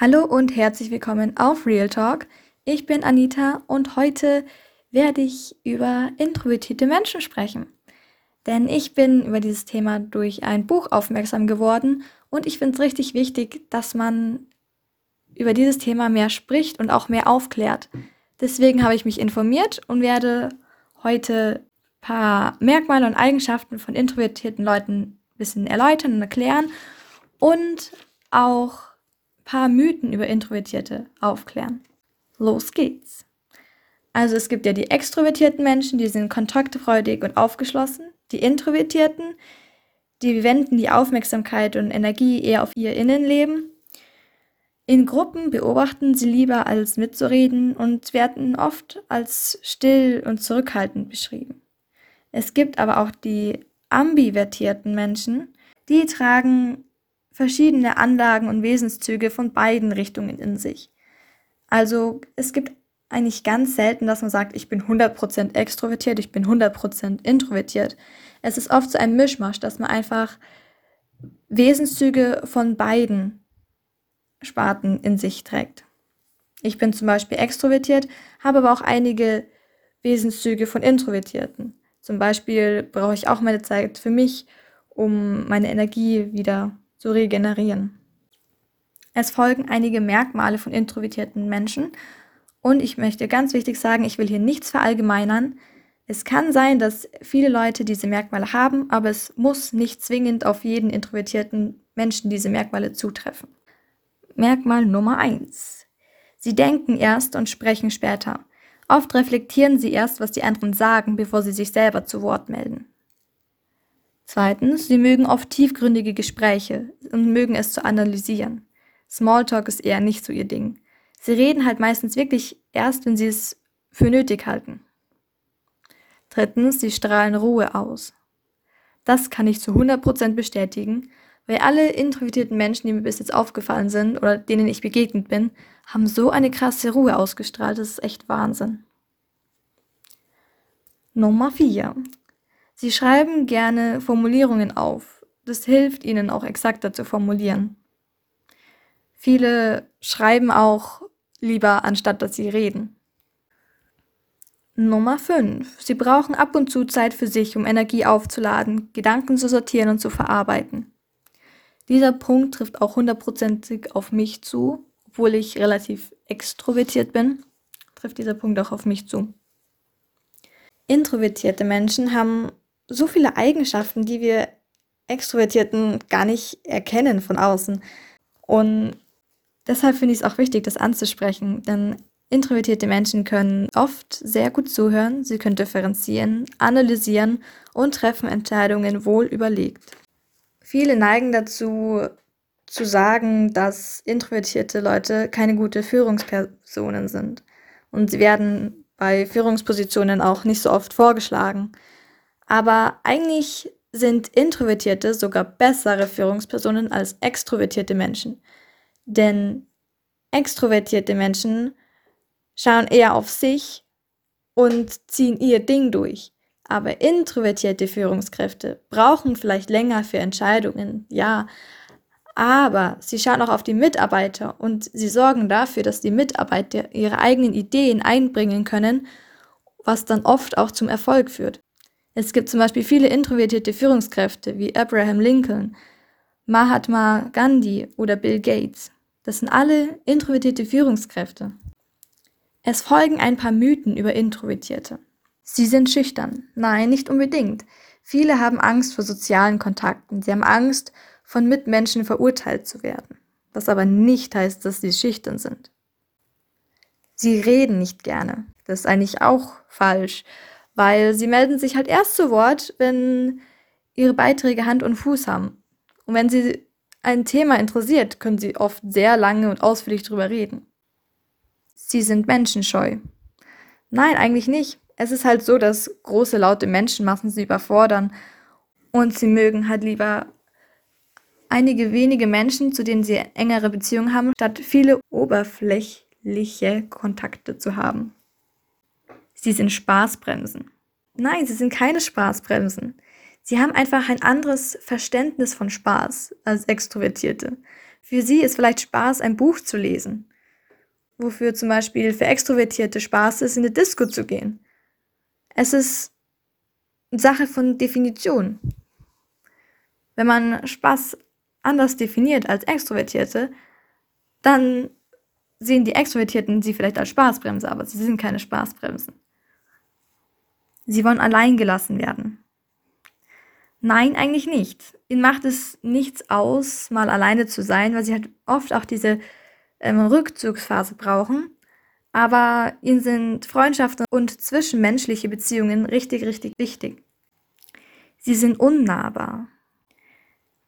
Hallo und herzlich willkommen auf Real Talk. Ich bin Anita und heute werde ich über introvertierte Menschen sprechen. Denn ich bin über dieses Thema durch ein Buch aufmerksam geworden und ich finde es richtig wichtig, dass man über dieses Thema mehr spricht und auch mehr aufklärt. Deswegen habe ich mich informiert und werde heute ein paar Merkmale und Eigenschaften von introvertierten Leuten ein bisschen erläutern und erklären und auch paar Mythen über Introvertierte aufklären. Los geht's. Also es gibt ja die extrovertierten Menschen, die sind kontaktfreudig und aufgeschlossen. Die Introvertierten, die wenden die Aufmerksamkeit und Energie eher auf ihr Innenleben. In Gruppen beobachten sie lieber als mitzureden und werden oft als still und zurückhaltend beschrieben. Es gibt aber auch die ambivertierten Menschen, die tragen verschiedene Anlagen und Wesenszüge von beiden Richtungen in sich. Also es gibt eigentlich ganz selten, dass man sagt, ich bin 100% extrovertiert, ich bin 100% introvertiert. Es ist oft so ein Mischmasch, dass man einfach Wesenszüge von beiden Sparten in sich trägt. Ich bin zum Beispiel extrovertiert, habe aber auch einige Wesenszüge von Introvertierten. Zum Beispiel brauche ich auch meine Zeit für mich, um meine Energie wieder zu regenerieren. Es folgen einige Merkmale von introvertierten Menschen und ich möchte ganz wichtig sagen, ich will hier nichts verallgemeinern. Es kann sein, dass viele Leute diese Merkmale haben, aber es muss nicht zwingend auf jeden introvertierten Menschen diese Merkmale zutreffen. Merkmal Nummer 1. Sie denken erst und sprechen später. Oft reflektieren sie erst, was die anderen sagen, bevor sie sich selber zu Wort melden. Zweitens, sie mögen oft tiefgründige Gespräche und mögen es zu analysieren. Smalltalk ist eher nicht so ihr Ding. Sie reden halt meistens wirklich erst, wenn sie es für nötig halten. Drittens, sie strahlen Ruhe aus. Das kann ich zu 100% bestätigen, weil alle introvertierten Menschen, die mir bis jetzt aufgefallen sind oder denen ich begegnet bin, haben so eine krasse Ruhe ausgestrahlt. Das ist echt Wahnsinn. Nummer 4. Sie schreiben gerne Formulierungen auf. Das hilft ihnen auch exakter zu formulieren. Viele schreiben auch lieber, anstatt dass sie reden. Nummer 5. Sie brauchen ab und zu Zeit für sich, um Energie aufzuladen, Gedanken zu sortieren und zu verarbeiten. Dieser Punkt trifft auch hundertprozentig auf mich zu, obwohl ich relativ extrovertiert bin, trifft dieser Punkt auch auf mich zu. Introvertierte Menschen haben so viele Eigenschaften, die wir Extrovertierten gar nicht erkennen von außen. Und deshalb finde ich es auch wichtig, das anzusprechen, denn introvertierte Menschen können oft sehr gut zuhören, sie können differenzieren, analysieren und treffen Entscheidungen wohl überlegt. Viele neigen dazu zu sagen, dass introvertierte Leute keine gute Führungspersonen sind. Und sie werden bei Führungspositionen auch nicht so oft vorgeschlagen. Aber eigentlich sind Introvertierte sogar bessere Führungspersonen als extrovertierte Menschen. Denn extrovertierte Menschen schauen eher auf sich und ziehen ihr Ding durch. Aber introvertierte Führungskräfte brauchen vielleicht länger für Entscheidungen, ja, aber sie schauen auch auf die Mitarbeiter und sie sorgen dafür, dass die Mitarbeiter ihre eigenen Ideen einbringen können, was dann oft auch zum Erfolg führt. Es gibt zum Beispiel viele introvertierte Führungskräfte wie Abraham Lincoln, Mahatma Gandhi oder Bill Gates. Das sind alle introvertierte Führungskräfte. Es folgen ein paar Mythen über Introvertierte. Sie sind schüchtern. Nein, nicht unbedingt. Viele haben Angst vor sozialen Kontakten. Sie haben Angst, von Mitmenschen verurteilt zu werden. Was aber nicht heißt, dass sie schüchtern sind. Sie reden nicht gerne. Das ist eigentlich auch falsch weil sie melden sich halt erst zu Wort, wenn ihre Beiträge Hand und Fuß haben. Und wenn sie ein Thema interessiert, können sie oft sehr lange und ausführlich darüber reden. Sie sind menschenscheu. Nein, eigentlich nicht. Es ist halt so, dass große, laute Menschenmassen sie überfordern und sie mögen halt lieber einige wenige Menschen, zu denen sie engere Beziehungen haben, statt viele oberflächliche Kontakte zu haben. Sie sind Spaßbremsen. Nein, sie sind keine Spaßbremsen. Sie haben einfach ein anderes Verständnis von Spaß als Extrovertierte. Für sie ist vielleicht Spaß, ein Buch zu lesen. Wofür zum Beispiel für Extrovertierte Spaß ist, in eine Disco zu gehen. Es ist eine Sache von Definition. Wenn man Spaß anders definiert als Extrovertierte, dann sehen die Extrovertierten sie vielleicht als Spaßbremse, aber sie sind keine Spaßbremsen. Sie wollen allein gelassen werden. Nein, eigentlich nicht. Ihnen macht es nichts aus, mal alleine zu sein, weil sie halt oft auch diese ähm, Rückzugsphase brauchen. Aber ihnen sind Freundschaften und zwischenmenschliche Beziehungen richtig, richtig wichtig. Sie sind unnahbar.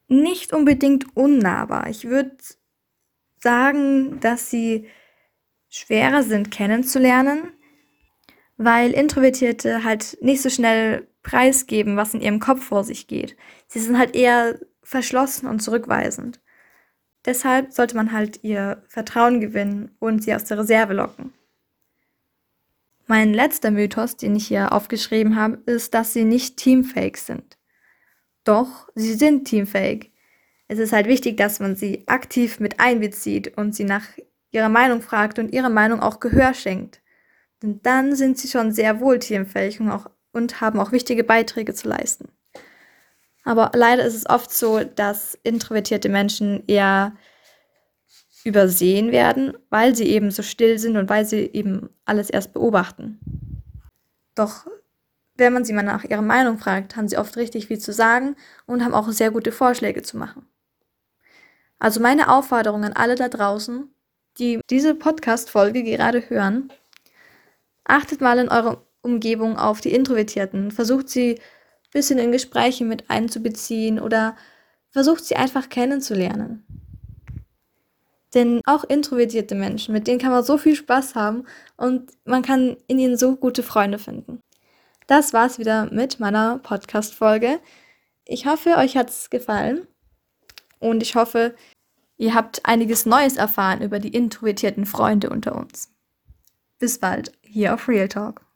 Nicht unbedingt unnahbar. Ich würde sagen, dass sie schwerer sind kennenzulernen, weil Introvertierte halt nicht so schnell preisgeben, was in ihrem Kopf vor sich geht. Sie sind halt eher verschlossen und zurückweisend. Deshalb sollte man halt ihr Vertrauen gewinnen und sie aus der Reserve locken. Mein letzter Mythos, den ich hier aufgeschrieben habe, ist, dass sie nicht teamfähig sind. Doch, sie sind teamfähig. Es ist halt wichtig, dass man sie aktiv mit einbezieht und sie nach ihrer Meinung fragt und ihrer Meinung auch Gehör schenkt. Denn dann sind sie schon sehr wohl teamfähig und, auch, und haben auch wichtige Beiträge zu leisten. Aber leider ist es oft so, dass introvertierte Menschen eher übersehen werden, weil sie eben so still sind und weil sie eben alles erst beobachten. Doch wenn man sie mal nach ihrer Meinung fragt, haben sie oft richtig viel zu sagen und haben auch sehr gute Vorschläge zu machen. Also meine Aufforderung an alle da draußen, die diese Podcast-Folge gerade hören, achtet mal in eurer Umgebung auf die Introvertierten, versucht sie ein bisschen in Gespräche mit einzubeziehen oder versucht sie einfach kennenzulernen. Denn auch introvertierte Menschen, mit denen kann man so viel Spaß haben und man kann in ihnen so gute Freunde finden. Das war's wieder mit meiner Podcast-Folge. Ich hoffe, euch hat's gefallen und ich hoffe, ihr habt einiges Neues erfahren über die introvertierten Freunde unter uns. Bis bald hier auf Real Talk.